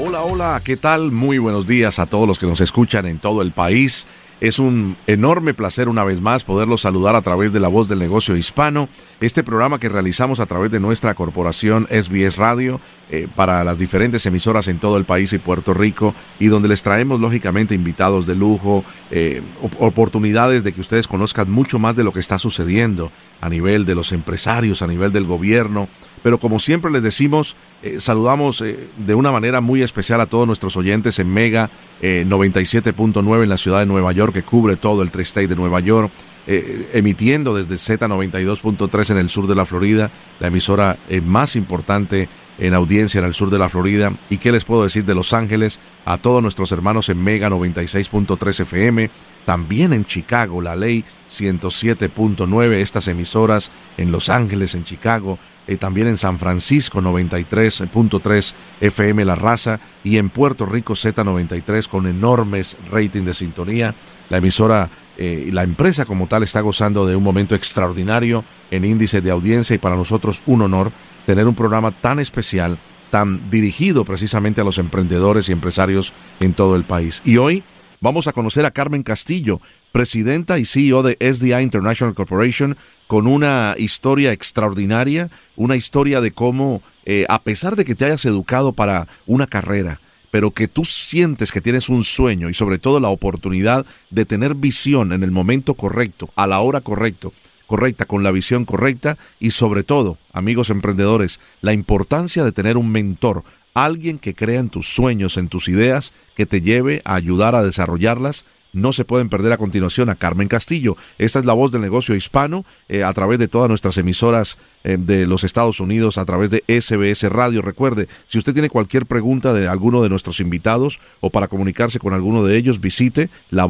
Hola, hola, ¿qué tal? Muy buenos días a todos los que nos escuchan en todo el país. Es un enorme placer una vez más poderlos saludar a través de la voz del negocio hispano, este programa que realizamos a través de nuestra corporación SBS Radio eh, para las diferentes emisoras en todo el país y Puerto Rico y donde les traemos lógicamente invitados de lujo, eh, oportunidades de que ustedes conozcan mucho más de lo que está sucediendo a nivel de los empresarios, a nivel del gobierno. Pero como siempre les decimos, eh, saludamos de una manera muy especial a todos nuestros oyentes en Mega 97.9 en la ciudad de Nueva York que cubre todo el tri-state de Nueva York, eh, emitiendo desde Z92.3 en el sur de la Florida, la emisora eh, más importante en audiencia en el sur de la Florida. ¿Y qué les puedo decir de Los Ángeles? A todos nuestros hermanos en Mega 96.3 FM, también en Chicago, la ley 107.9, estas emisoras en Los Ángeles, en Chicago, eh, también en San Francisco 93.3 FM La Raza y en Puerto Rico Z93 con enormes rating de sintonía. La emisora eh, la empresa como tal está gozando de un momento extraordinario en índice de audiencia y para nosotros un honor tener un programa tan especial, tan dirigido precisamente a los emprendedores y empresarios en todo el país. Y hoy vamos a conocer a Carmen Castillo, presidenta y CEO de SDI International Corporation, con una historia extraordinaria, una historia de cómo, eh, a pesar de que te hayas educado para una carrera, pero que tú sientes que tienes un sueño y sobre todo la oportunidad de tener visión en el momento correcto, a la hora correcta, correcta, con la visión correcta y sobre todo, amigos emprendedores, la importancia de tener un mentor, alguien que crea en tus sueños, en tus ideas, que te lleve a ayudar a desarrollarlas no se pueden perder a continuación a Carmen Castillo. Esta es la voz del negocio hispano eh, a través de todas nuestras emisoras eh, de los Estados Unidos, a través de SBS Radio. Recuerde, si usted tiene cualquier pregunta de alguno de nuestros invitados o para comunicarse con alguno de ellos, visite la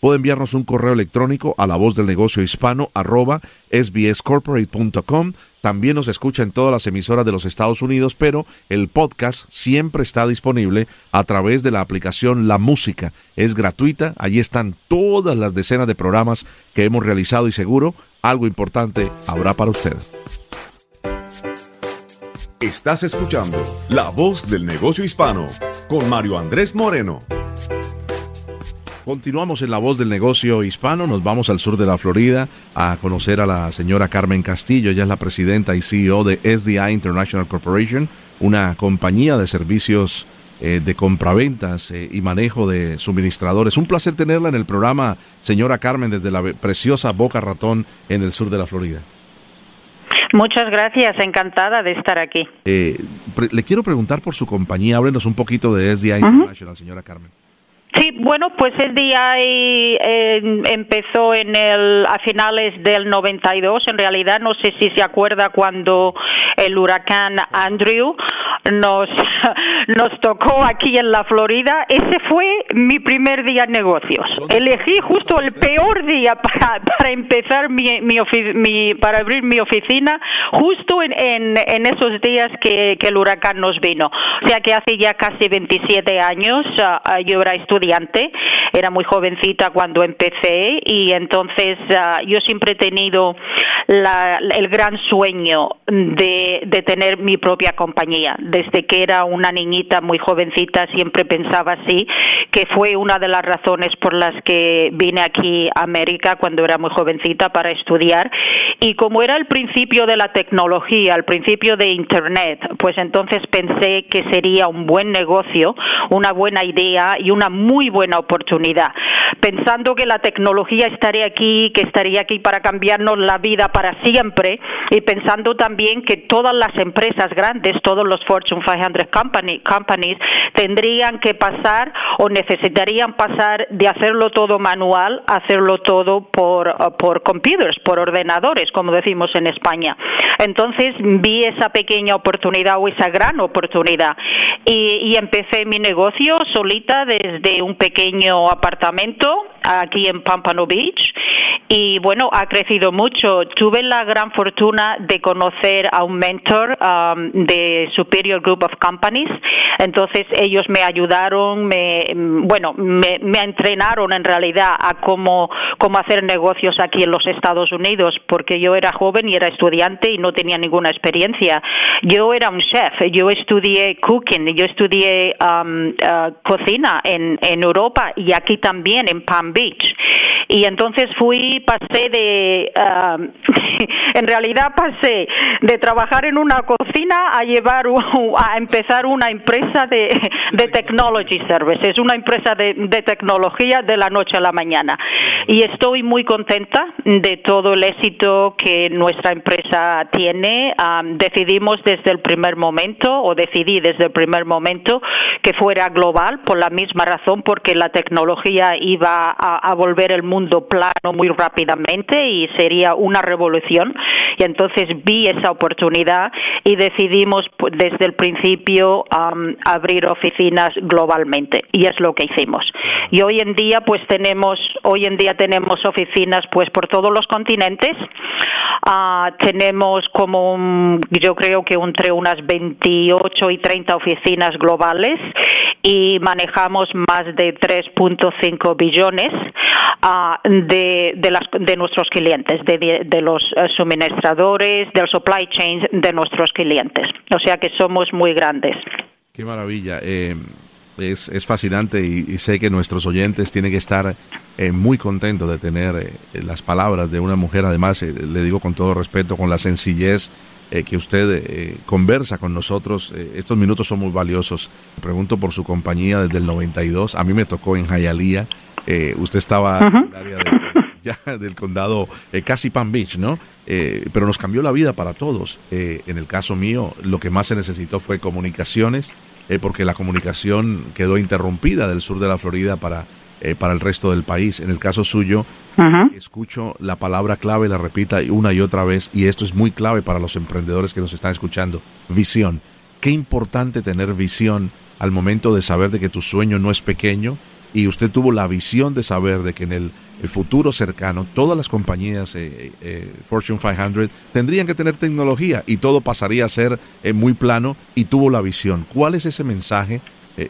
Puede enviarnos un correo electrónico a la voz del negocio hispano arroba sbscorporate.com. También nos escucha en todas las emisoras de los Estados Unidos, pero el podcast siempre está disponible a través de la aplicación La Música. Es gratuita, allí están todas las decenas de programas que hemos realizado y seguro algo importante habrá para usted. Estás escuchando La Voz del Negocio Hispano con Mario Andrés Moreno. Continuamos en la voz del negocio hispano, nos vamos al sur de la Florida a conocer a la señora Carmen Castillo, ella es la presidenta y CEO de SDI International Corporation, una compañía de servicios eh, de compraventas eh, y manejo de suministradores. Un placer tenerla en el programa, señora Carmen, desde la preciosa Boca Ratón en el sur de la Florida. Muchas gracias, encantada de estar aquí. Eh, le quiero preguntar por su compañía, háblenos un poquito de SDI International, señora Carmen. Sí, bueno, pues el día eh, empezó en el a finales del 92. En realidad, no sé si se acuerda cuando el huracán Andrew nos nos tocó aquí en la Florida. Ese fue mi primer día en negocios. Elegí justo el peor día para, para empezar mi, mi, para abrir mi oficina, justo en, en, en esos días que, que, el huracán nos vino. O sea que hace ya casi 27 años uh, yo era estudiante estudiante era muy jovencita cuando empecé y entonces ah, yo siempre he tenido el gran sueño de, de tener mi propia compañía. Desde que era una niñita muy jovencita siempre pensaba así, que fue una de las razones por las que vine aquí a América cuando era muy jovencita para estudiar. Y como era el principio de la tecnología, el principio de Internet, pues entonces pensé que sería un buen negocio, una buena idea y una muy buena oportunidad. Pensando que la tecnología estaría aquí, que estaría aquí para cambiarnos la vida para siempre y pensando también que todas las empresas grandes, todos los Fortune 500 companies tendrían que pasar o necesitarían pasar de hacerlo todo manual a hacerlo todo por, por computers, por ordenadores, como decimos en España. Entonces vi esa pequeña oportunidad o esa gran oportunidad y, empecé mi negocio solita desde un pequeño apartamento aquí en Pampano Beach y bueno, ha crecido mucho. Tuve la gran fortuna de conocer a un mentor um, de Superior Group of Companies, entonces ellos me ayudaron, me, bueno, me, entrenaron en realidad a cómo, cómo hacer negocios aquí en los Estados Unidos, porque yo era joven y era estudiante y no tenía ninguna experiencia. Yo era un chef, yo estudié cooking, yo estudié um, uh, cocina en, en Europa y aquí también en Palm Beach. Y entonces fui, pasé de, um, en realidad pasé de trabajar en una cocina a llevar, a empezar una empresa de, de technology services, una empresa de, de tecnología de la noche a la mañana. Y estoy muy contenta de todo el éxito que nuestra empresa tiene. Um, decidimos desde el primer momento, o decidí desde el primer momento, que fuera global por la misma razón, porque la tecnología iba a volver el mundo plano muy rápidamente y sería una revolución. Y entonces vi esa oportunidad y decidimos pues, desde el principio abrir oficinas globalmente y es lo que hicimos. Y hoy en día pues tenemos hoy en día tenemos oficinas pues por todos los continentes. Ah, tenemos como yo creo que entre unas 28 y 30 oficinas globales y manejamos más de 3.5 billones uh, de, de, las, de nuestros clientes, de, de los eh, suministradores, del supply chain de nuestros clientes. O sea que somos muy grandes. Qué maravilla. Eh, es, es, fascinante y, sé que nuestros oyentes tienen que estar eh, muy contentos de tener las palabras de una mujer. Además, le digo con todo respeto, con la sencillez que usted conversa con nosotros. estos minutos son muy valiosos. Pregunto por su compañía desde el 92. A mí me tocó en Hialeah eh, usted estaba en el área ya del condado eh, casi Palm Beach, ¿no? Eh, pero nos cambió la vida para todos. en el caso mío, lo que más se necesitó fue comunicaciones, porque la comunicación quedó interrumpida del sur de la Florida para, para el resto del país. En el caso suyo, escucho la palabra clave, la repita una y otra vez, y esto es muy clave para los emprendedores que nos están escuchando, visión. Qué importante tener visión al momento de saber de que tu sueño no es pequeño, y usted tuvo la visión de saber de que en el, futuro cercano todas las compañías eh, eh, Fortune 500 tendrían que tener tecnología y todo pasaría a ser eh, muy plano y tuvo la visión. ¿Cuál es ese mensaje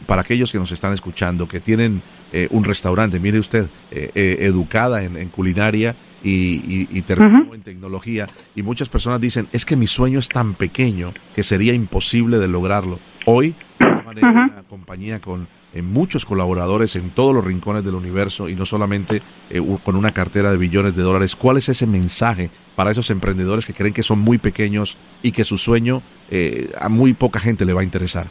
para aquellos que nos están escuchando, que tienen un restaurante? Mire usted, educada en, culinaria y, y, terminó en tecnología y muchas personas dicen, es que mi sueño es tan pequeño que sería imposible de lograrlo. Hoy, de una compañía con en muchos colaboradores en todos los rincones del universo y no solamente eh, con una cartera de billones de dólares. ¿Cuál es ese mensaje para esos emprendedores que creen que son muy pequeños y que su sueño eh, a muy poca gente le va a interesar?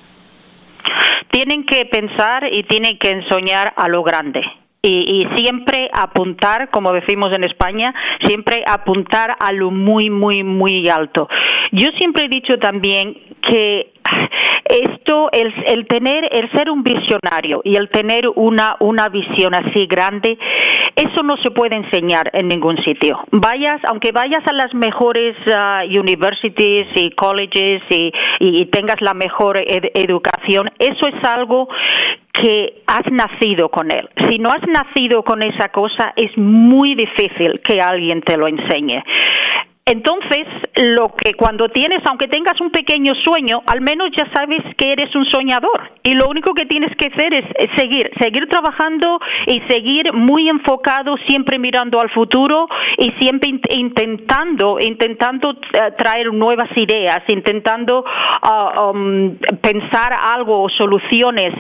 Tienen que pensar y tienen que soñar a lo grande. Y, y, siempre apuntar, como decimos en España, siempre apuntar a lo muy, muy, muy alto. Yo siempre he dicho también que esto, el, el, tener, el ser un visionario y el tener una, una visión así grande, eso no se puede enseñar en ningún sitio. Vayas, aunque vayas a las mejores uh, universities y colleges y, y, tengas la mejor educación, eso es algo que has nacido con él. Si no has nacido con esa cosa, es muy difícil que alguien te lo enseñe. Entonces, lo que cuando tienes, aunque tengas un pequeño sueño, al menos ya sabes que eres un soñador. Y lo único que tienes que hacer es, seguir, seguir trabajando y seguir muy enfocado, siempre mirando al futuro y siempre intentando, intentando eh, traer nuevas ideas, intentando ah, um, pensar algo soluciones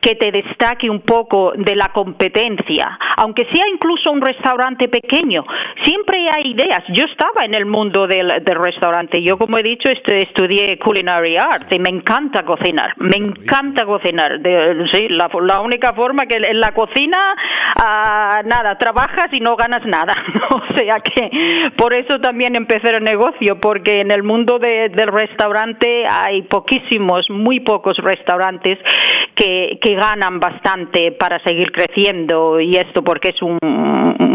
que te destaque un poco de la competencia, aunque sea incluso un restaurante pequeño. Siempre hay ideas. Yo estaba en el mundo del, restaurante. Yo, como he dicho, estudié culinary arts y me encanta cocinar. Me encanta cocinar. sí, la, única forma que en la cocina, ah, nada, trabajas y no ganas nada. o sea que por eso también empecé el negocio, porque en el mundo del restaurante hay poquísimos, muy pocos restaurantes que, que ganan bastante para seguir creciendo y esto porque es un,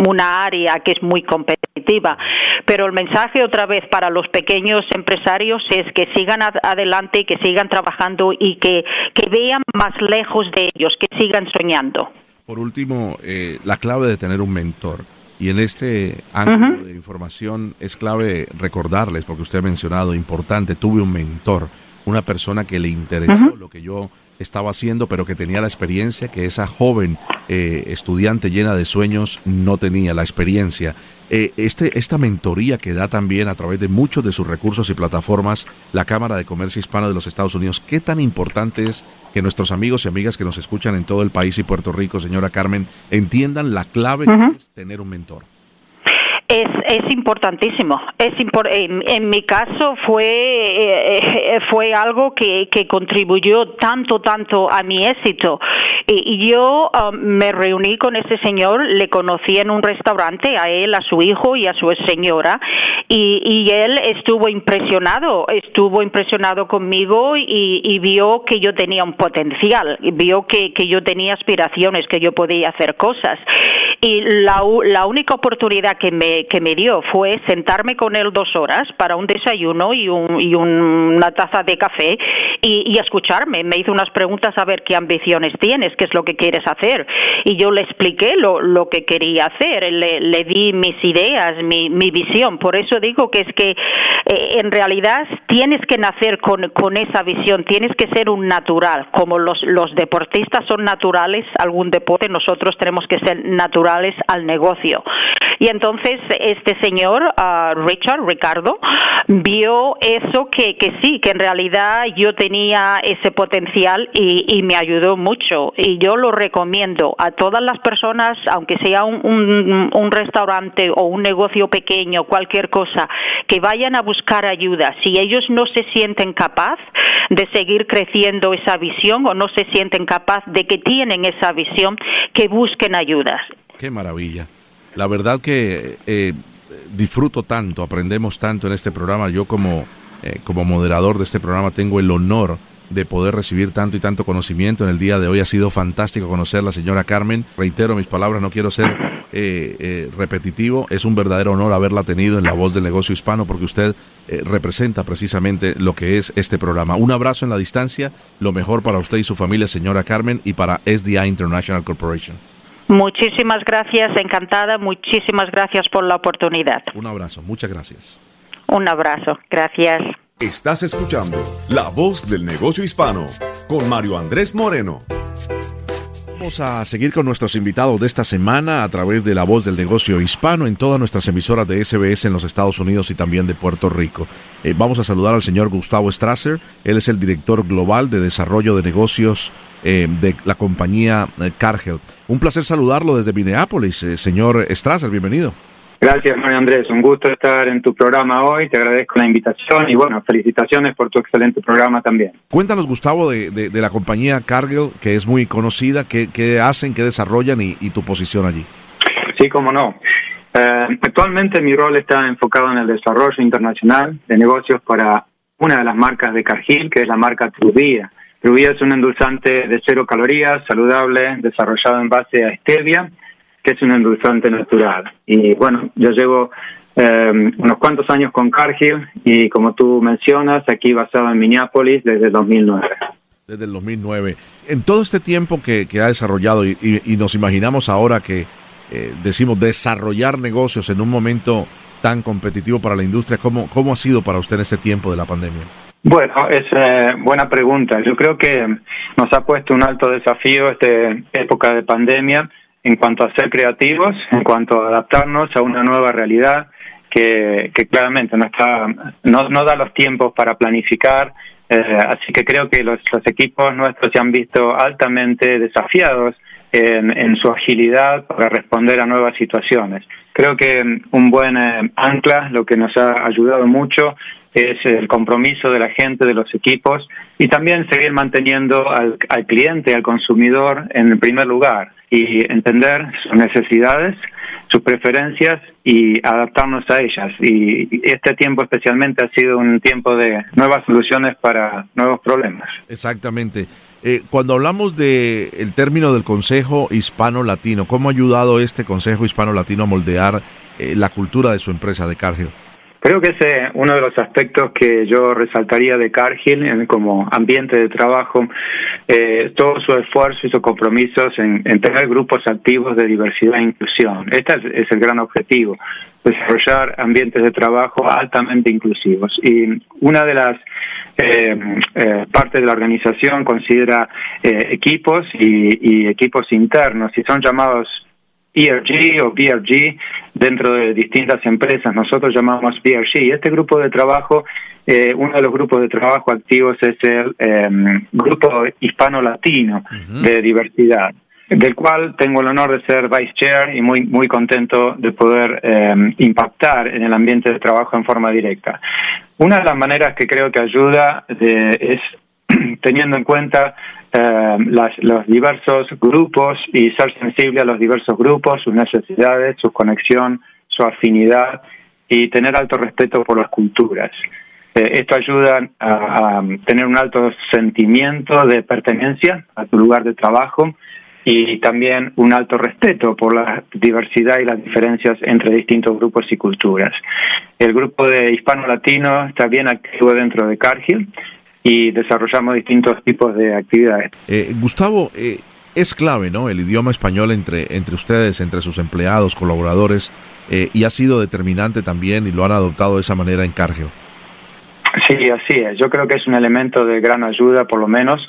una área que es muy competitiva. Pero el mensaje otra vez para los pequeños empresarios es que sigan adelante, que sigan trabajando y que, que vean más lejos de ellos, que sigan soñando. Por último, eh, la clave de tener un mentor. Y en este ángulo de información es clave recordarles, porque usted ha mencionado, importante, tuve un mentor, una persona que le interesó lo que yo estaba haciendo, pero que tenía la experiencia que esa joven eh, estudiante llena de sueños no tenía la experiencia. Eh, este, esta mentoría que da también a través de muchos de sus recursos y plataformas la Cámara de Comercio Hispano de los Estados Unidos, ¿qué tan importante es que nuestros amigos y amigas que nos escuchan en todo el país y Puerto Rico, señora Carmen, entiendan la clave que es tener un mentor? Es, es importantísimo. Es en, mi caso fue, eh, eh, fue algo que, contribuyó tanto, tanto a mi éxito. Y, yo um, me reuní con ese señor, le conocí en un restaurante, a él, a su hijo y a su señora, y, y él estuvo impresionado, estuvo impresionado conmigo y, y vio que yo tenía un potencial, vio que, que yo tenía aspiraciones, que yo podía hacer cosas. Y la, la única oportunidad que me que, me dio fue sentarme con él dos horas para un desayuno y, un, y una taza de café y, escucharme. Me hizo unas preguntas a ver qué ambiciones tienes, qué es lo que quieres hacer. Y yo le expliqué lo, lo que quería hacer, le, le di mis ideas, mi, mi, visión. Por eso digo que es que eh, en realidad tienes que nacer con, con esa visión, tienes que ser un natural. Como los, los deportistas son naturales algún deporte, nosotros tenemos que ser naturales al negocio. Y entonces este señor, ah, Richard, Ricardo, vio eso que, que sí, que en realidad yo tenía ese potencial y, me ayudó mucho. Y yo lo recomiendo a todas las personas, aunque sea un, un, restaurante o un negocio pequeño, cualquier cosa, que vayan a buscar ayuda. Si ellos no se sienten capaz de seguir creciendo esa visión o no se sienten capaz de que tienen esa visión, que busquen ayudas. Qué maravilla. La verdad que eh, disfruto tanto, aprendemos tanto en este programa. Yo como, eh, como moderador de este programa tengo el honor de poder recibir tanto y tanto conocimiento en el día de hoy. Ha sido fantástico conocer a la señora Carmen. Reitero mis palabras, no quiero ser eh, repetitivo. Es un verdadero honor haberla tenido en la voz del negocio hispano porque usted representa precisamente lo que es este programa. Un abrazo en la distancia, lo mejor para usted y su familia, señora Carmen, y para SDI International Corporation. Muchísimas gracias, encantada. Muchísimas gracias por la oportunidad. Un abrazo, muchas gracias. Un abrazo, gracias. Estás escuchando La Voz del Negocio Hispano con Mario Andrés Moreno. Vamos a seguir con nuestros invitados de esta semana a través de la voz del negocio hispano en todas nuestras emisoras de SBS en los Estados Unidos y también de Puerto Rico. Eh, vamos a saludar al señor Gustavo Strasser. Él es el director global de desarrollo de negocios eh, de la compañía eh, Cargill. Un placer saludarlo desde Minneapolis. señor Strasser, bienvenido. Gracias, Mario Andrés. Un gusto estar en tu programa hoy. Te agradezco la invitación y, bueno, felicitaciones por tu excelente programa también. Cuéntanos, Gustavo, de, de, la compañía Cargill, que es muy conocida. ¿Qué, qué hacen, qué desarrollan y, tu posición allí? Sí, cómo no. Eh, actualmente mi rol está enfocado en el desarrollo internacional de negocios para una de las marcas de Cargill, que es la marca Truvia. Truvia es un endulzante de cero calorías, saludable, desarrollado en base a stevia que es un endulzante natural. Y bueno, yo llevo eh, unos cuantos años con Cargill y como tú mencionas, aquí basado en Minneapolis desde el 2009. Desde el 2009. En todo este tiempo que, ha desarrollado y, nos imaginamos ahora que eh, decimos desarrollar negocios en un momento tan competitivo para la industria, ¿cómo, cómo ha sido para usted en este tiempo de la pandemia? Bueno, es eh, buena pregunta. Yo creo que nos ha puesto un alto desafío esta época de pandemia en cuanto a ser creativos, en cuanto a adaptarnos a una nueva realidad que, que claramente no, está, no, no da los tiempos para planificar, eh, así que creo que los, equipos nuestros se han visto altamente desafiados en, en, su agilidad para responder a nuevas situaciones. Creo que un buen eh, ancla, lo que nos ha ayudado mucho, es el compromiso de la gente, de los equipos y también seguir manteniendo al, cliente, al consumidor en el primer lugar y entender sus necesidades, sus preferencias y adaptarnos a ellas. Y este tiempo especialmente ha sido un tiempo de nuevas soluciones para nuevos problemas. Exactamente. Eh, cuando hablamos de el término del Consejo Hispano Latino, ¿cómo ha ayudado este Consejo Hispano Latino a moldear la cultura de su empresa de Cargill? Creo que ese es uno de los aspectos que yo resaltaría de Cargill como ambiente de trabajo, eh, todo su esfuerzo y sus compromisos en, tener grupos activos de diversidad e inclusión. Este es, el gran objetivo, desarrollar ambientes de trabajo altamente inclusivos. Y una de las eh, eh, partes de la organización considera equipos y, y equipos internos, y son llamados ERG o BRG dentro de distintas empresas. Nosotros llamamos BRG. Este grupo de trabajo, eh, uno de los grupos de trabajo activos es el em, Grupo Hispano-Latino de Diversidad del cual tengo el honor de ser vice chair y muy muy contento de poder em, impactar en el ambiente de trabajo en forma directa. Una de las maneras que creo que ayuda es teniendo en cuenta eh, los diversos grupos y ser sensible a los diversos grupos, sus necesidades, su conexión, su afinidad y tener alto respeto por las culturas. Eh, esto ayuda a, tener un alto sentimiento de pertenencia a tu lugar de trabajo y también un alto respeto por la diversidad y las diferencias entre distintos grupos y culturas. El grupo de hispano-latino está bien activo dentro de Cargill y desarrollamos distintos tipos de actividades. Eh, Gustavo, eh, es clave, ¿no? El idioma español entre, entre ustedes, entre sus empleados, colaboradores, eh, y ha sido determinante también y lo han adoptado de esa manera en Cargio. Sí, así es. Yo creo que es un elemento de gran ayuda, por lo menos.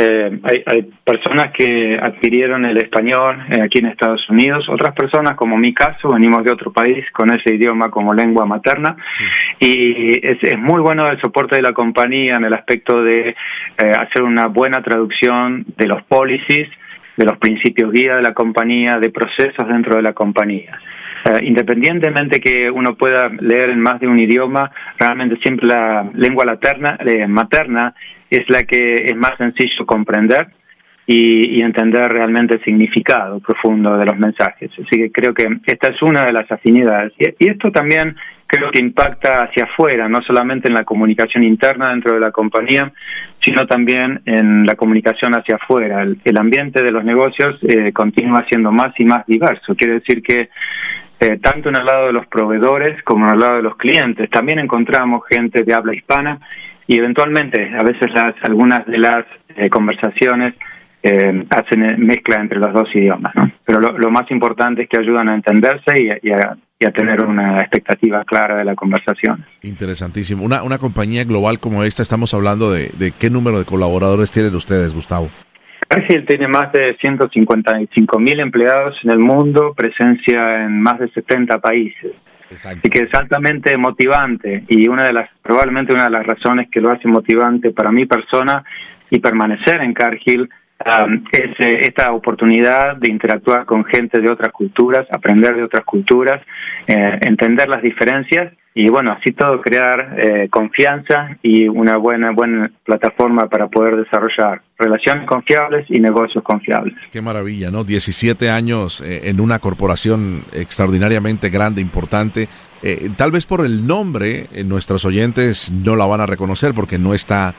Eh, hay, hay, personas que adquirieron el español eh, aquí en Estados Unidos, otras personas, como mi caso, venimos de otro país con ese idioma como lengua materna. Y es, es, muy bueno el soporte de la compañía en el aspecto de eh, hacer una buena traducción de los policies, de los principios guía de la compañía, de procesos dentro de la compañía. Eh, independientemente que uno pueda leer en más de un idioma, realmente siempre la lengua laterna, eh, materna es la que es más sencillo comprender y, entender realmente el significado profundo de los mensajes. Así que creo que esta es una de las afinidades. Y, esto también creo que impacta hacia afuera, no solamente en la comunicación interna dentro de la compañía, sino también en la comunicación hacia afuera. El, ambiente de los negocios eh, continúa siendo más y más diverso. Quiere decir que eh, tanto en el lado de los proveedores como en el lado de los clientes. También encontramos gente de habla hispana y eventualmente a veces las algunas de las eh, conversaciones eh, hacen mezcla entre los dos idiomas. ¿no? Pero lo, más importante es que ayudan a entenderse y, a, tener una expectativa clara de la conversación. Interesantísimo. Una, una compañía global como esta, estamos hablando de, de qué número de colaboradores tienen ustedes, Gustavo. Cargill tiene más de 155 mil empleados en el mundo, presencia en más de 70 países. Así que es altamente motivante y una de las, probablemente una de las razones que lo hace motivante para mi persona y permanecer en Cargill um, es eh, esta oportunidad de interactuar con gente de otras culturas, aprender de otras culturas, eh, entender las diferencias y bueno, así todo crear eh, confianza y una buena, buena plataforma para poder desarrollar relaciones confiables y negocios confiables. Qué maravilla, ¿no? 17 años eh, en una corporación extraordinariamente grande, importante. Eh, tal vez por el nombre, nuestros oyentes no la van a reconocer porque no está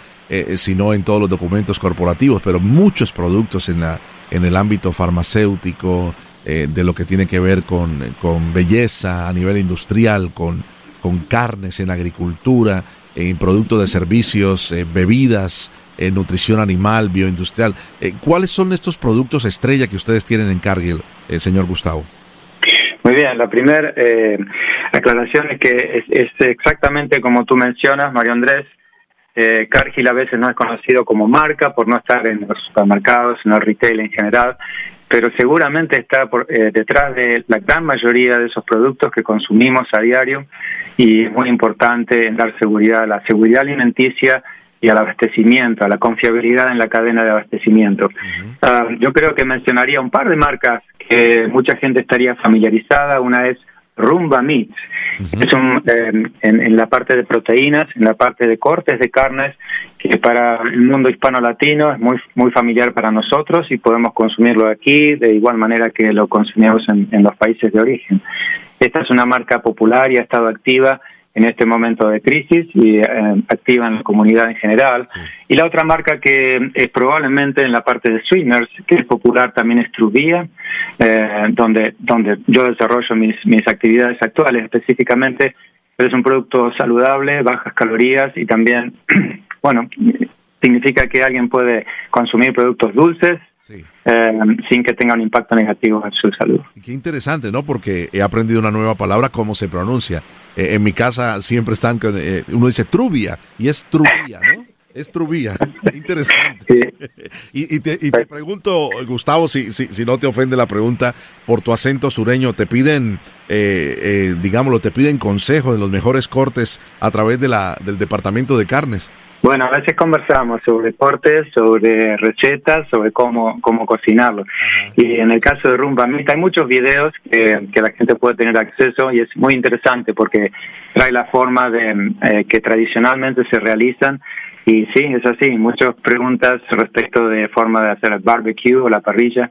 sino en todos los documentos corporativos, pero muchos productos en, la, en el ámbito farmacéutico, de lo que tiene que ver con, con belleza a nivel industrial, con con carnes, en agricultura, en productos de servicios, eh, bebidas, en nutrición animal, bioindustrial. Eh, ¿Cuáles son estos productos estrella que ustedes tienen en Cargill, eh, señor Gustavo? Muy bien, la primera aclaración es que es, exactamente como tú mencionas, Mario Andrés. Cargill a veces no es conocido como marca por no estar en los supermercados, en el retail en general, pero seguramente está por, detrás de la gran mayoría de esos productos que consumimos a diario y es muy importante dar seguridad a la seguridad alimenticia y al abastecimiento, a la confiabilidad en la cadena de abastecimiento. Ah, yo creo que mencionaría un par de marcas que mucha gente estaría familiarizada. Una es Rumba Meats. Es un, eh, en, la parte de proteínas, en la parte de cortes de carnes, que para el mundo hispano-latino es muy, muy familiar para nosotros y podemos consumirlo aquí de igual manera que lo consumimos en los países de origen. Esta es una marca popular y ha estado activa en este momento de crisis y eh, activa en la comunidad en general. Y la otra marca que es probablemente en la parte de sweeteners, que es popular también es Truvia, eh, donde, donde yo desarrollo mis, mis actividades actuales específicamente, pero es un producto saludable, bajas calorías y también, bueno, significa que alguien puede consumir productos dulces eh, sin que tenga un impacto negativo en su salud. Qué interesante, ¿no? Porque he aprendido una nueva palabra, cómo se pronuncia. Eh, en mi casa siempre están, con, eh, uno dice trubia y es trubia, ¿no? Es trubia. Interesante. y, te, pregunto, Gustavo, si, si, si, no te ofende la pregunta, por tu acento sureño, ¿te piden, digámoslo, te piden consejos de los mejores cortes a través de la, del departamento de carnes? Bueno, a veces conversamos sobre cortes, sobre recetas, sobre cómo, cómo cocinarlo. Y en el caso de Rumba Meat hay muchos videos que, que, la gente puede tener acceso y es muy interesante porque trae la forma de eh, que tradicionalmente se realizan. Y sí, es así, muchas preguntas respecto de forma de hacer el barbecue o la parrilla.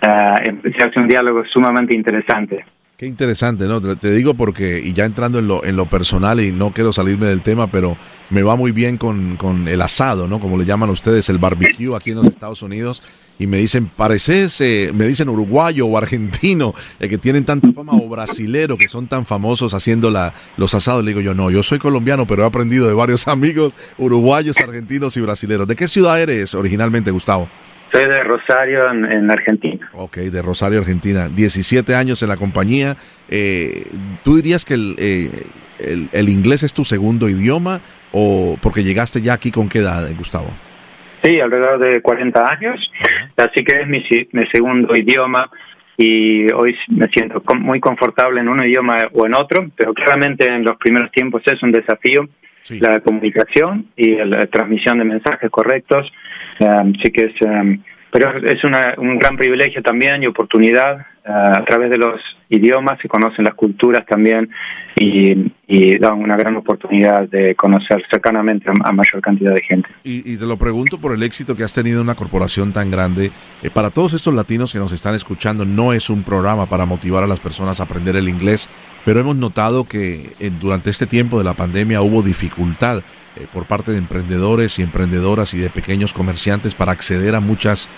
Uh, se hace un diálogo sumamente interesante. Qué interesante, ¿no? Te, digo porque, y ya entrando en lo, en lo personal, y no quiero salirme del tema, pero me va muy bien con, con el asado, ¿no? Como le llaman ustedes, el barbecue aquí en los Estados Unidos. Y me dicen, pareces, me dicen uruguayo o argentino, eh, que tienen tanta fama, o brasilero, que son tan famosos haciendo la, los asados. Le digo yo, no, yo soy colombiano, pero he aprendido de varios amigos uruguayos, argentinos y brasileros. ¿De qué ciudad eres originalmente, Gustavo? Soy de Rosario, en, Argentina. Ok, de Rosario, Argentina. 17 años en la compañía. Eh, ¿Tú dirías que eh, el, el, inglés es tu segundo idioma o porque llegaste ya aquí con qué edad, Gustavo? Sí, alrededor de 40 años. Así que es mi, mi segundo idioma y hoy me siento muy confortable en un idioma o en otro, pero claramente en los primeros tiempos es un desafío la comunicación y la transmisión de mensajes correctos. Um, sí que es, um, pero es una, un gran privilegio también y oportunidad. Uh, a través de los idiomas se conocen las culturas también y, y dan una gran oportunidad de conocer cercanamente a, mayor cantidad de gente. Y, te lo pregunto por el éxito que has tenido una corporación tan grande. Eh, para todos estos latinos que nos están escuchando, no es un programa para motivar a las personas a aprender el inglés, pero hemos notado que eh, durante este tiempo de la pandemia hubo dificultad eh, por parte de emprendedores y emprendedoras y de pequeños comerciantes para acceder a muchas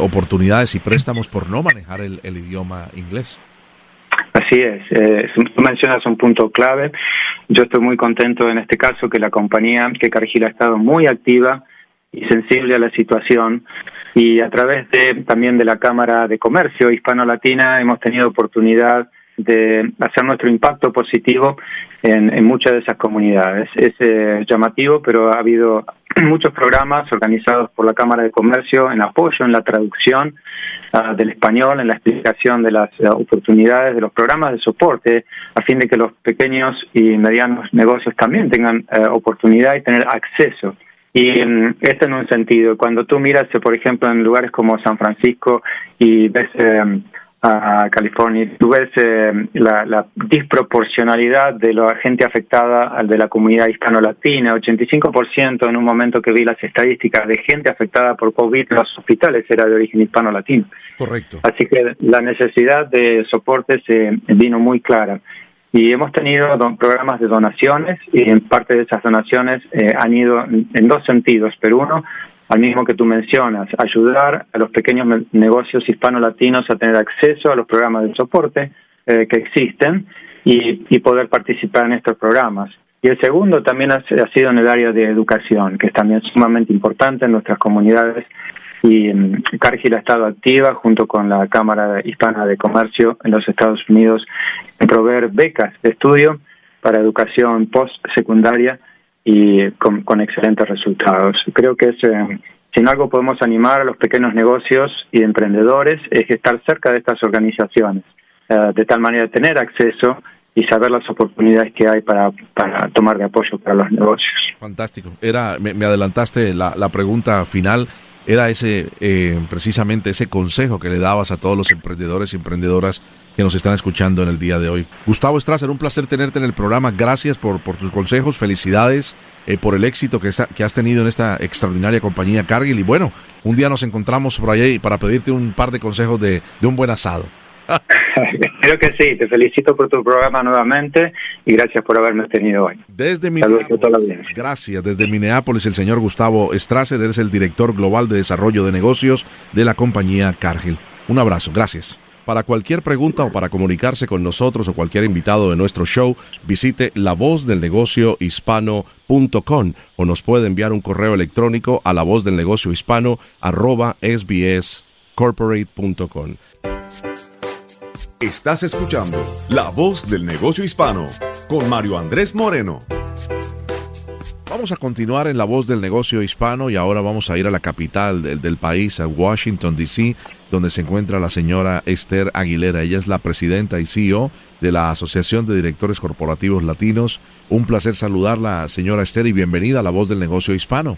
oportunidades y préstamos por no manejar el idioma inglés. Así es, eh, tú mencionas un punto clave. Yo estoy muy contento en este caso que la compañía, que Cargill ha estado muy activa y sensible a la situación y a través de también de la Cámara de Comercio Hispano-Latina hemos tenido oportunidad de hacer nuestro impacto positivo en, en muchas de esas comunidades. Es eh, llamativo, pero ha habido muchos programas organizados por la Cámara de Comercio en apoyo, en la traducción uh, del español, en la explicación de las oportunidades de los programas de soporte, a fin de que los pequeños y medianos negocios también tengan uh, oportunidad y tener acceso. Y um, esto en un sentido, cuando tú miras, por ejemplo, en lugares como San Francisco y ves um, a California. Tú ves eh, la, la, disproporcionalidad de la gente afectada al de la comunidad hispano-latina, 85% en un momento que vi las estadísticas de gente afectada por COVID en los hospitales era de origen hispano-latino. Correcto. Así que la necesidad de soporte se vino muy clara. Y hemos tenido programas de donaciones y en parte de esas donaciones eh, han ido en dos sentidos, pero uno al mismo que tú mencionas, ayudar a los pequeños negocios hispano-latinos a tener acceso a los programas de soporte eh, que existen y, poder participar en estos programas. Y el segundo también ha, sido en el área de educación, que es también sumamente importante en nuestras comunidades. Y um, Cargill ha estado activa junto con la Cámara Hispana de Comercio en los Estados Unidos en proveer becas de estudio para educación post-secundaria y con, excelentes resultados. Creo que es, eh, si en algo podemos animar a los pequeños negocios y emprendedores es estar cerca de estas organizaciones, eh, de tal manera tener acceso y saber las oportunidades que hay para, para tomar de apoyo para los negocios. Fantástico. Era, me, adelantaste la, la, pregunta final. Era ese, eh, precisamente ese consejo que le dabas a todos los emprendedores y emprendedoras que nos están escuchando en el día de hoy. Gustavo Strasser, un placer tenerte en el programa. Gracias por, por tus consejos, felicidades eh, por el éxito que, que has tenido en esta extraordinaria compañía Cargill. Y bueno, un día nos encontramos por ahí para pedirte un par de consejos de, de un buen asado. Creo que sí, te felicito por tu programa nuevamente y gracias por haberme tenido hoy. Desde Minneapolis, gracias, desde Minneapolis el señor Gustavo Strasser, es el director global de desarrollo de negocios de la compañía Cargill. Un abrazo, gracias. Para cualquier pregunta o para comunicarse con nosotros o cualquier invitado de nuestro show, visite lavozdelnegociohispano.com o nos puede enviar un correo electrónico a lavozdelnegociohispano arroba sbscorporate.com. Estás escuchando La Voz del Negocio Hispano con Mario Andrés Moreno. Vamos a continuar en La Voz del Negocio Hispano y ahora vamos a ir a la capital del, del país, a Washington, D.C., donde se encuentra la señora Esther Aguilera. Ella es la presidenta y CEO de la Asociación de Directores Corporativos Latinos. Un placer saludarla, señora Esther, y bienvenida a La Voz del Negocio Hispano.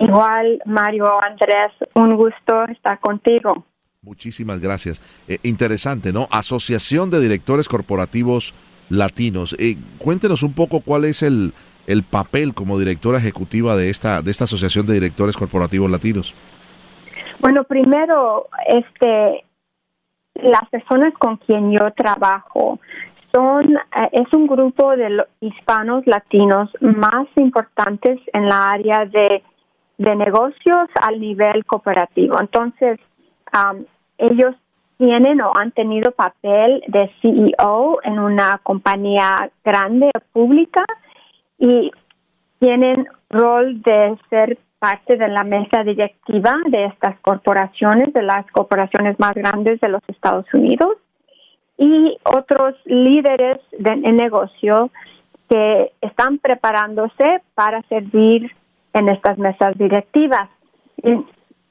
Igual, Mario Andrés, un gusto estar contigo. Muchísimas gracias. Eh, interesante, ¿no? Asociación de Directores Corporativos Latinos. Eh, cuéntenos un poco cuál es el, el papel como directora ejecutiva de esta, de esta Asociación de Directores Corporativos Latinos. Bueno, primero, este, las personas con quien yo trabajo son eh, es un grupo de hispanos latinos más importantes en la área de, de negocios al nivel cooperativo. Entonces, ellos tienen o han tenido papel de CEO en una compañía grande pública y tienen rol de ser parte de la mesa directiva de estas corporaciones, de las corporaciones más grandes de los Estados Unidos y otros líderes de, negocio que están preparándose para servir en estas mesas directivas.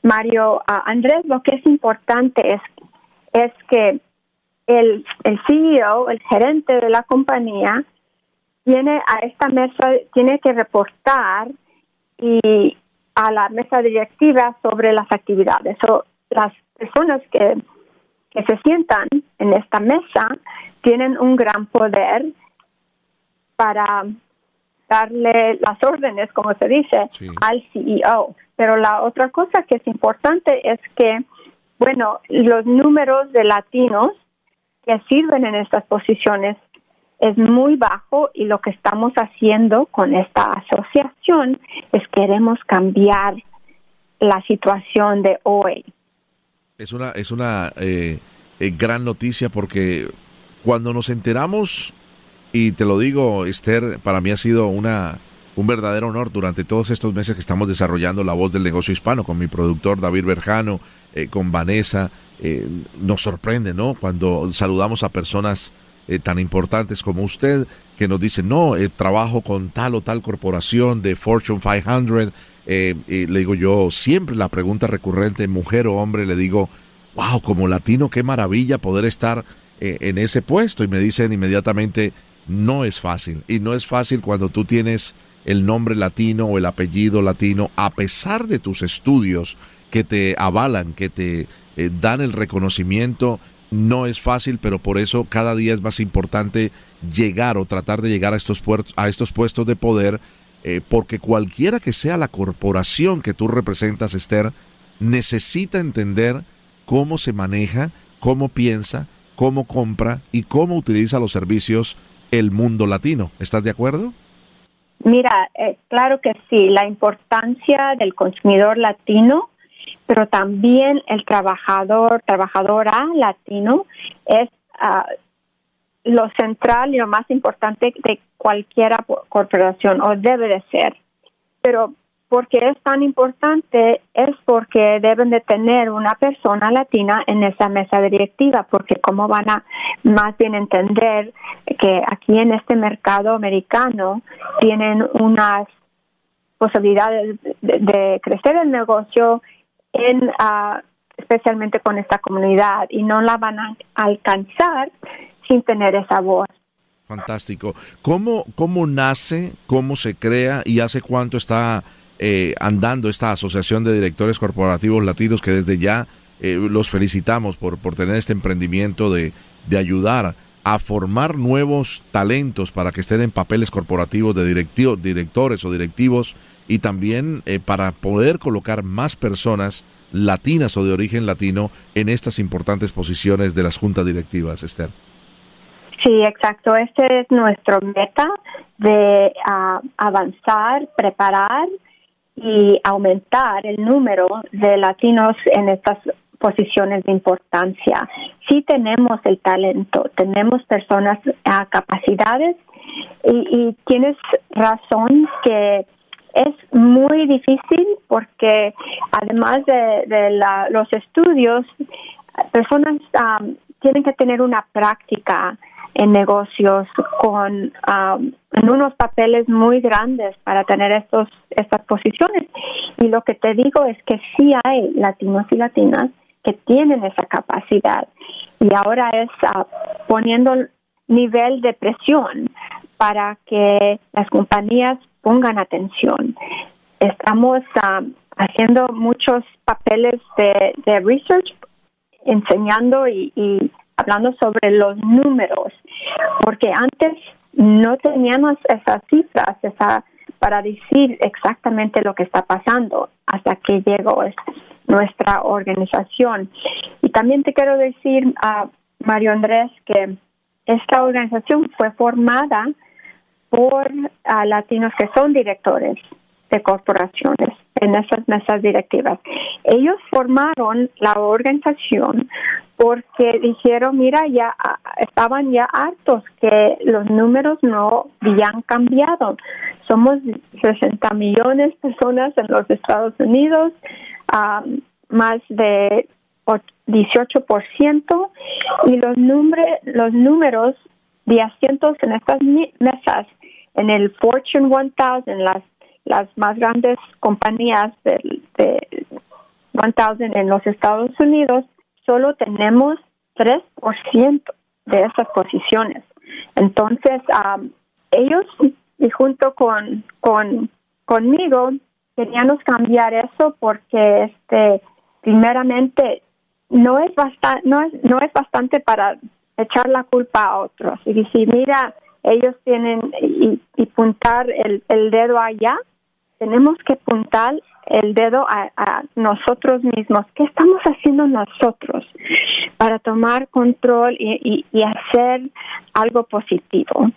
Mario Andrés, lo que es importante es, es que el, el CEO, el gerente de la compañía, tiene a esta mesa, tiene que reportar y a la mesa directiva sobre las actividades. O las personas que, que se sientan en esta mesa tienen un gran poder para darle las órdenes, como se dice, al CEO. Pero la otra cosa que es importante es que, bueno, los números de latinos que sirven en estas posiciones es muy bajo y lo que estamos haciendo con esta asociación es queremos cambiar la situación de hoy. Es una, es una eh, eh, gran noticia porque cuando nos enteramos, y te lo digo, Esther, para mí ha sido una, un verdadero honor durante todos estos meses que estamos desarrollando la voz del negocio hispano con mi productor David Berjano, eh, con Vanessa. nos sorprende, ¿no? Cuando saludamos a personas eh, tan importantes como usted que nos dicen, no, eh, trabajo con tal o tal corporación de Fortune 500. Eh, y le digo yo, siempre la pregunta recurrente, mujer o hombre, le digo, wow, como latino, qué maravilla poder estar en ese puesto. Y me dicen inmediatamente, no es fácil. Y no es fácil cuando tú tienes el nombre latino o el apellido latino, a pesar de tus estudios que te avalan, que te dan el reconocimiento no es fácil, pero por eso cada día es más importante llegar o tratar de llegar a estos, puertos, a estos puestos de poder, eh, porque cualquiera que sea la corporación que tú representas, Esther, necesita entender cómo se maneja, cómo piensa, cómo compra y cómo utiliza los servicios el mundo latino. ¿Estás de acuerdo? Mira, eh, claro que sí, la importancia del consumidor latino pero también el trabajador, trabajadora latino es ah, lo central y lo más importante de cualquier corporación o debe de ser. Pero porque es tan importante es porque deben de tener una persona latina en esa mesa directiva, porque cómo van a más bien entender que aquí en este mercado americano tienen unas posibilidades de crecer el negocio ah, especialmente con esta comunidad y no la van a alcanzar sin tener esa voz. Fantástico. ¿Cómo, cómo nace, cómo se crea y hace cuánto está eh, andando esta Asociación de Directores Corporativos Latinos que desde ya eh, los felicitamos por, por tener este emprendimiento de, de ayudar a formar nuevos talentos para que estén en papeles corporativos de directivos, directores o directivos y también eh, para poder colocar más personas latinas o de origen latino en estas importantes posiciones de las juntas directivas, Esther. Sí, exacto. Este es nuestro meta de ah, avanzar, preparar y aumentar el número de latinos en estas posiciones de importancia. Sí tenemos el talento, tenemos personas a capacidades y, tienes razón que es muy difícil porque además de, los estudios, personas tienen que tener una práctica en negocios con en unos papeles muy grandes para tener estos estas posiciones. Y lo que te digo es que sí hay latinos y latinas que tienen esa capacidad. Y ahora es uh, poniendo nivel de presión para que las compañías pongan atención. Estamos haciendo muchos papeles de, research, enseñando y, hablando sobre los números, porque antes no teníamos esas cifras para decir exactamente lo que está pasando hasta que llegó nuestra organización. Y también te quiero decir, a Mario Andrés, que esta organización fue formada por latinos que son directores de corporaciones en esas mesas directivas. Ellos formaron la organización porque dijeron, mira, ya ah, estaban ya hartos que los números no habían cambiado. Somos 60 millones de personas en los Estados Unidos, más de 18%, y los, los números de asientos en estas mesas, en el Fortune 1000, las las más grandes compañías de, de 1000 en los Estados Unidos, solo tenemos 3% de esas posiciones. Entonces, ellos y junto con, con conmigo queríamos cambiar eso porque este primeramente no es bastante no es no es bastante para echar la culpa a otros y decir mira ellos tienen y, y puntar el, el dedo allá tenemos que apuntar el dedo a, nosotros mismos. ¿Qué estamos haciendo nosotros para tomar control y, hacer algo positivo?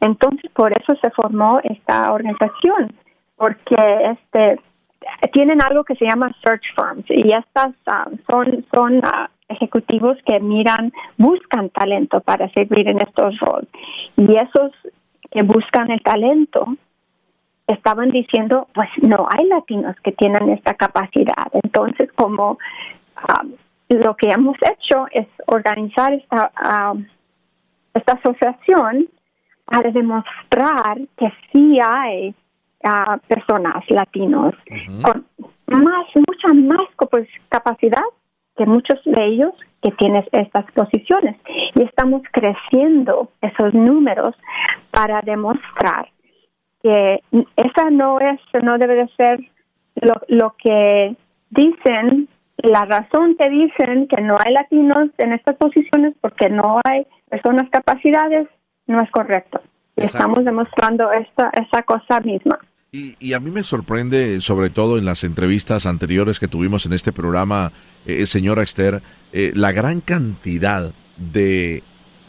Entonces, por eso se formó esta organización, porque este tienen algo que se llama search firms y estas ah, son son ah, ejecutivos que miran, buscan talento para servir en estos roles y esos que buscan el talento estaban diciendo, pues no hay latinos que tienen esta capacidad. Entonces, como um, lo que hemos hecho es organizar esta, um, esta asociación para demostrar que sí hay uh, personas latinos con más, mucha más pues, capacidad muchos de ellos que tienen estas posiciones. Y estamos creciendo esos números para demostrar que esa no es, no debe de ser lo, lo que dicen, la razón que dicen que no hay latinos en estas posiciones porque no hay personas capacidades, no es correcto. Estamos demostrando esta, esa cosa misma. Y, a mí me sorprende, sobre todo en las entrevistas anteriores que tuvimos en este programa, eh, señora Esther, eh, la gran cantidad de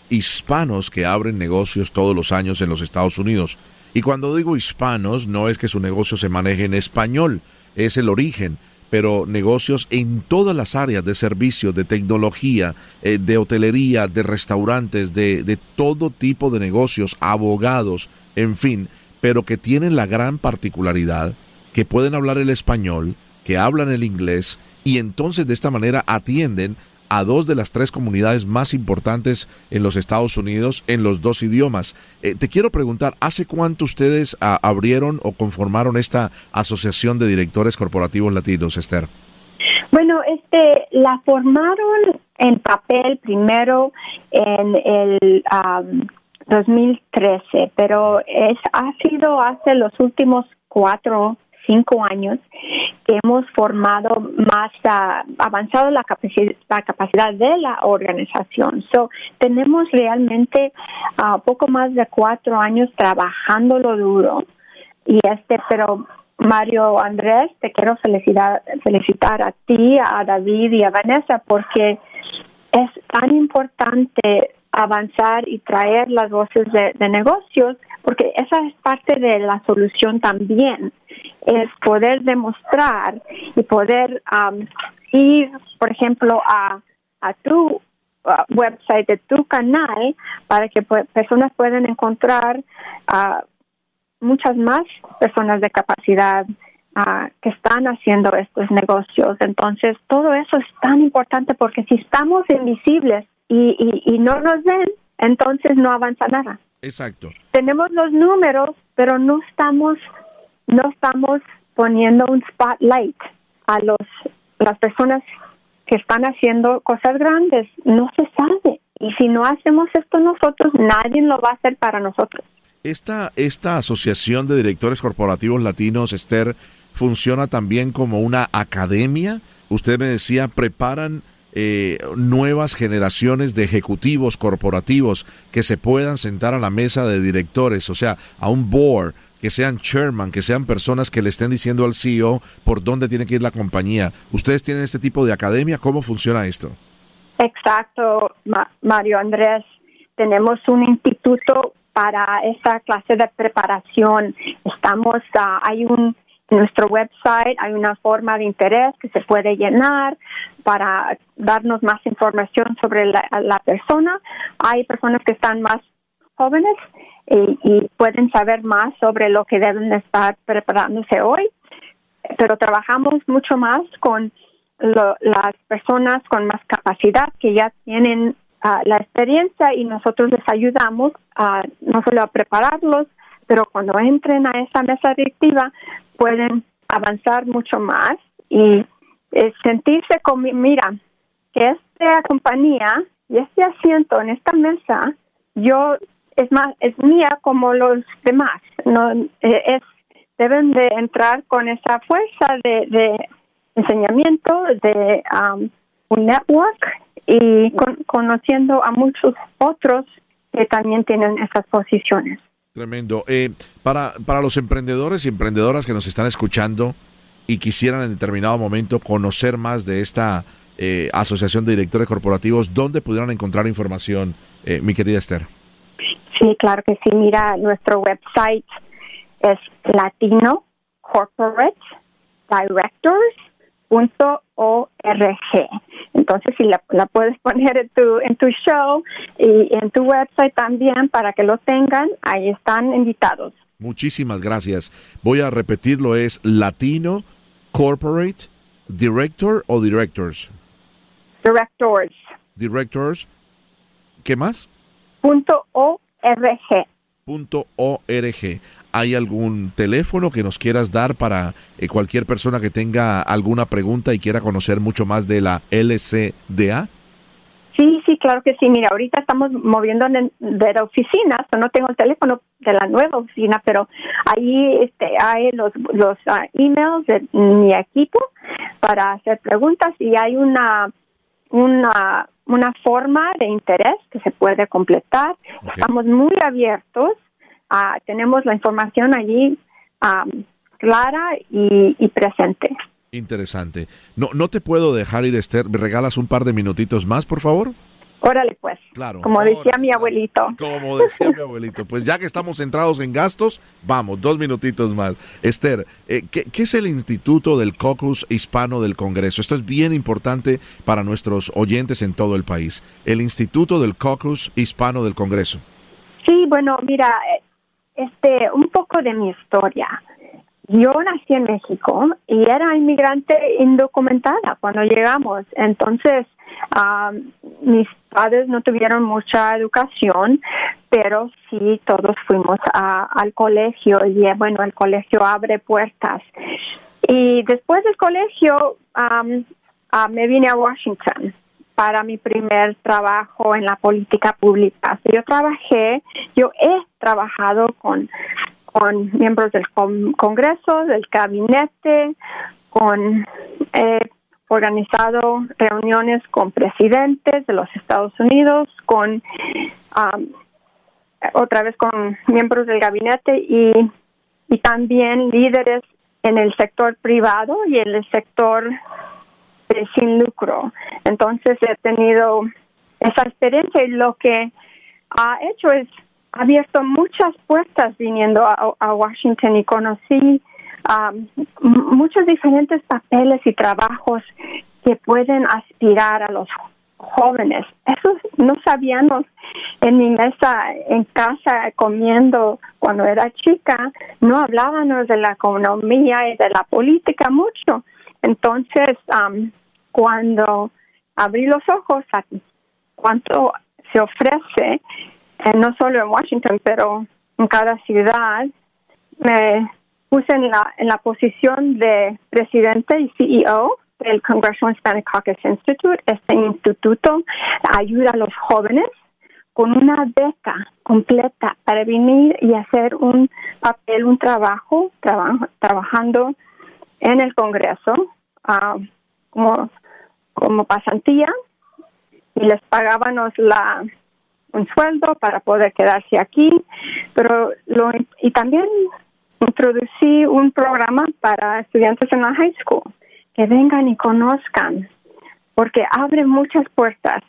hispanos que abren negocios todos los años en los Estados Unidos. Y cuando digo hispanos, no es que su negocio se maneje en español, es el origen, pero negocios en todas las áreas de servicio, de tecnología, eh, de hotelería, de restaurantes, de todo tipo de negocios, abogados, en fin, pero que tienen la gran particularidad que pueden hablar el español, que hablan el inglés y entonces de esta manera atienden a dos de las tres comunidades más importantes en los Estados Unidos en los dos idiomas. Eh, te quiero preguntar, ¿hace cuánto ustedes ah, abrieron o conformaron esta asociación de directores corporativos latinos, Esther? Bueno, este, la formaron en papel primero en el 2013, pero es, ha sido hace los últimos cuatro cinco años que hemos formado más, uh, avanzado la, capacidad, la capacidad de la organización. So, tenemos realmente uh, poco más de cuatro años trabajando lo duro y este, pero Mario Andrés, te quiero felicitar, felicitar a ti, a David y a Vanessa porque es tan importante avanzar y traer las voces de, negocios, porque esa es parte de la solución también, es poder demostrar y poder um, ir, por ejemplo, a, a tu uh, website de tu canal para que personas puedan encontrar uh, muchas más personas de capacidad uh, que están haciendo estos negocios. Entonces, todo eso es tan importante porque si estamos invisibles y, y, y no nos ven, entonces no avanza nada. Exacto. Tenemos los números, pero no estamos no estamos poniendo un spotlight a los las personas que están haciendo cosas grandes. No se sabe. Y si no hacemos esto nosotros, nadie lo va a hacer para nosotros. Esta, esta asociación de directores corporativos latinos, Esther, funciona también como una academia. Usted me decía, preparan eh, nuevas generaciones de ejecutivos corporativos que se puedan sentar a la mesa de directores, o sea, a un board, que sean chairman, que sean personas que le estén diciendo al CEO por dónde tiene que ir la compañía. ¿Ustedes tienen este tipo de academia? ¿Cómo funciona esto? Exacto, Mario Andrés. Tenemos un instituto para esa clase de preparación. Estamos, uh, hay un en nuestro website hay una forma de interés que se puede llenar para darnos más información sobre la, persona. Hay personas que están más jóvenes y, pueden saber más sobre lo que deben estar preparándose hoy, pero trabajamos mucho más con las personas con más capacidad que ya tienen ah, la experiencia y nosotros les ayudamos a no solo a prepararlos, pero cuando entren a esa mesa directiva pueden avanzar mucho más y eh, sentirse como, mira, que esta compañía y este asiento en esta mesa, yo es más, es mía como los demás. No, eh, es deben de entrar con esa fuerza de, de enseñamiento, de um, un network y conociendo a muchos otros que también tienen esas posiciones. Tremendo. Eh, para, para los emprendedores y emprendedoras que nos están escuchando y quisieran en determinado momento conocer más de esta eh, Asociación de Directores Corporativos, ¿dónde pudieran encontrar información, mi querida Esther? Sí, claro que sí. Mira, nuestro website es latino corporate Entonces, si la, puedes poner en tu, en tu show y en tu website también para que lo tengan, ahí están invitados. Muchísimas gracias. Voy a repetirlo, es Latino Corporate Director o Directors. Directors. Directors. ¿Qué más? Punto o .org. ¿Hay algún teléfono que nos quieras dar para eh, cualquier persona que tenga alguna pregunta y quiera conocer mucho más de la LCDA? Sí, sí, claro que sí. Mira, ahorita estamos moviendo de, la oficina, no tengo el teléfono de la nueva oficina, pero ahí este, hay los, los ah, emails de mi equipo para hacer preguntas y hay una, una una forma de interés que se puede completar. Estamos muy abiertos, uh, tenemos la información allí clara y, presente. Interesante. No, no te puedo dejar ir, Esther. ¿Me regalas un par de minutitos más, por favor? Órale, pues. Claro. Como decía mi abuelito. Como decía mi abuelito. Pues ya que estamos centrados en gastos, vamos, dos minutitos más. Esther, eh, ¿qué, es el Instituto del Caucus Hispano del Congreso? Esto es bien importante para nuestros oyentes en todo el país. El Instituto del Caucus Hispano del Congreso. Sí, bueno, mira, este, un poco de mi historia. Yo nací en México y era inmigrante indocumentada cuando llegamos. Entonces, mis padres no tuvieron mucha educación, pero sí todos fuimos al colegio y eh, bueno, el colegio abre puertas. Y después del colegio me vine a Washington para mi primer trabajo en la política pública. Yo trabajé, yo he trabajado con, con miembros del Congreso, del gabinete, con eh, organizado reuniones con presidentes de los Estados Unidos, con um, otra vez con miembros del gabinete y, y también líderes en el sector privado y en el sector sin lucro. Entonces he tenido esa experiencia y lo que ha hecho es abierto muchas puertas viniendo a, Washington y conocí muchos diferentes papeles y trabajos que pueden aspirar a los jóvenes. Eso no sabíamos en mi mesa en casa comiendo cuando era chica, no hablábamos de la economía y de la política mucho. Entonces, um, cuando abrí los ojos a cuánto se ofrece, eh, no solo en Washington, pero en cada ciudad, me puse en la, en la posición de presidente y CEO del Congressional Hispanic Caucus Institute. Este instituto ayuda a los jóvenes con una beca completa para venir y hacer un papel, un trabajo, trabajando en el Congreso uh, como como pasantía y les pagábamos la un sueldo para poder quedarse aquí, pero lo y también introducí un programa para estudiantes en la high school que vengan y conozcan porque abre muchas puertas.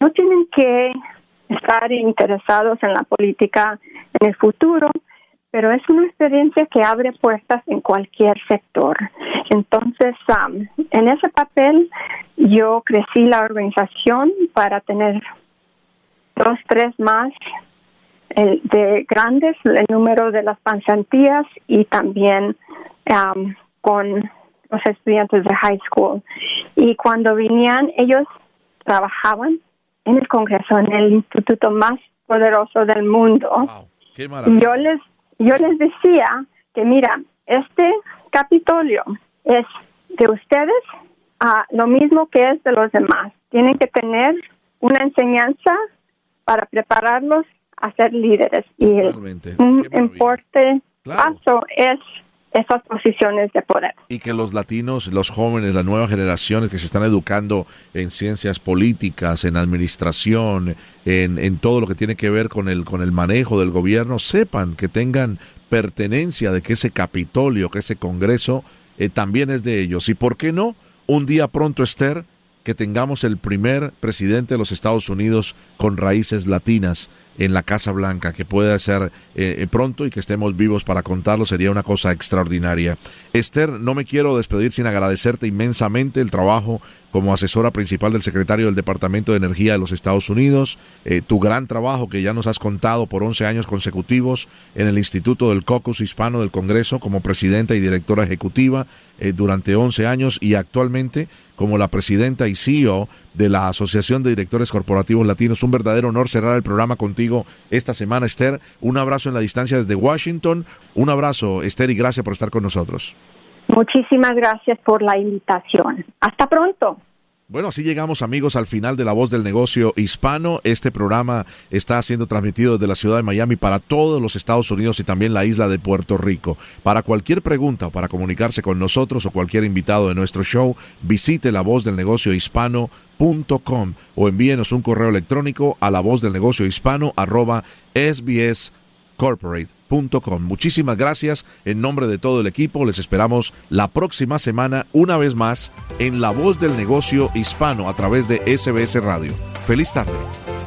No tienen que estar interesados en la política en el futuro, pero es una experiencia que abre puertas en cualquier sector. Entonces, um, en ese papel yo crecí la organización para tener dos, tres más de grandes, el número de las pasantías y también um, con los estudiantes de high school. Y cuando venían, ellos trabajaban en el Congreso, en el instituto más poderoso del mundo. y yo les yo les decía que, mira, este Capitolio es de ustedes a lo mismo que es de los demás. Tienen que tener una enseñanza para prepararlos a ser líderes. Y un importante paso es esas posiciones de poder. Y que los latinos, los jóvenes, las nuevas generaciones que se están educando en ciencias políticas, en administración, en, en todo lo que tiene que ver con el, con el manejo del gobierno, sepan que tengan pertenencia de que ese Capitolio, que ese Congreso eh, también es de ellos. ¿Y por qué no? Un día pronto, Esther, que tengamos el primer presidente de los Estados Unidos con raíces latinas en la Casa Blanca, que pueda ser eh, pronto y que estemos vivos para contarlo, sería una cosa extraordinaria. Esther, no me quiero despedir sin agradecerte inmensamente el trabajo como asesora principal del secretario del Departamento de Energía de los Estados Unidos, eh, tu gran trabajo que ya nos has contado por 11 años consecutivos en el Instituto del Caucus Hispano del Congreso como presidenta y directora ejecutiva eh, durante 11 años y actualmente como la presidenta y CEO de la Asociación de Directores Corporativos Latinos. Un verdadero honor cerrar el programa contigo esta semana, Esther. Un abrazo en la distancia desde Washington. Un abrazo, Esther, y gracias por estar con nosotros. Muchísimas gracias por la invitación. Hasta pronto. Bueno, así llegamos amigos al final de La Voz del Negocio Hispano. Este programa está siendo transmitido desde la ciudad de Miami para todos los Estados Unidos y también la isla de Puerto Rico. Para cualquier pregunta o para comunicarse con nosotros o cualquier invitado de nuestro show, visite la voz del negocio hispano.com o envíenos un correo electrónico a la voz del negocio hispano arroba sbs corporate.com. Muchísimas gracias en nombre de todo el equipo. Les esperamos la próxima semana una vez más en La Voz del Negocio Hispano a través de SBS Radio. Feliz tarde.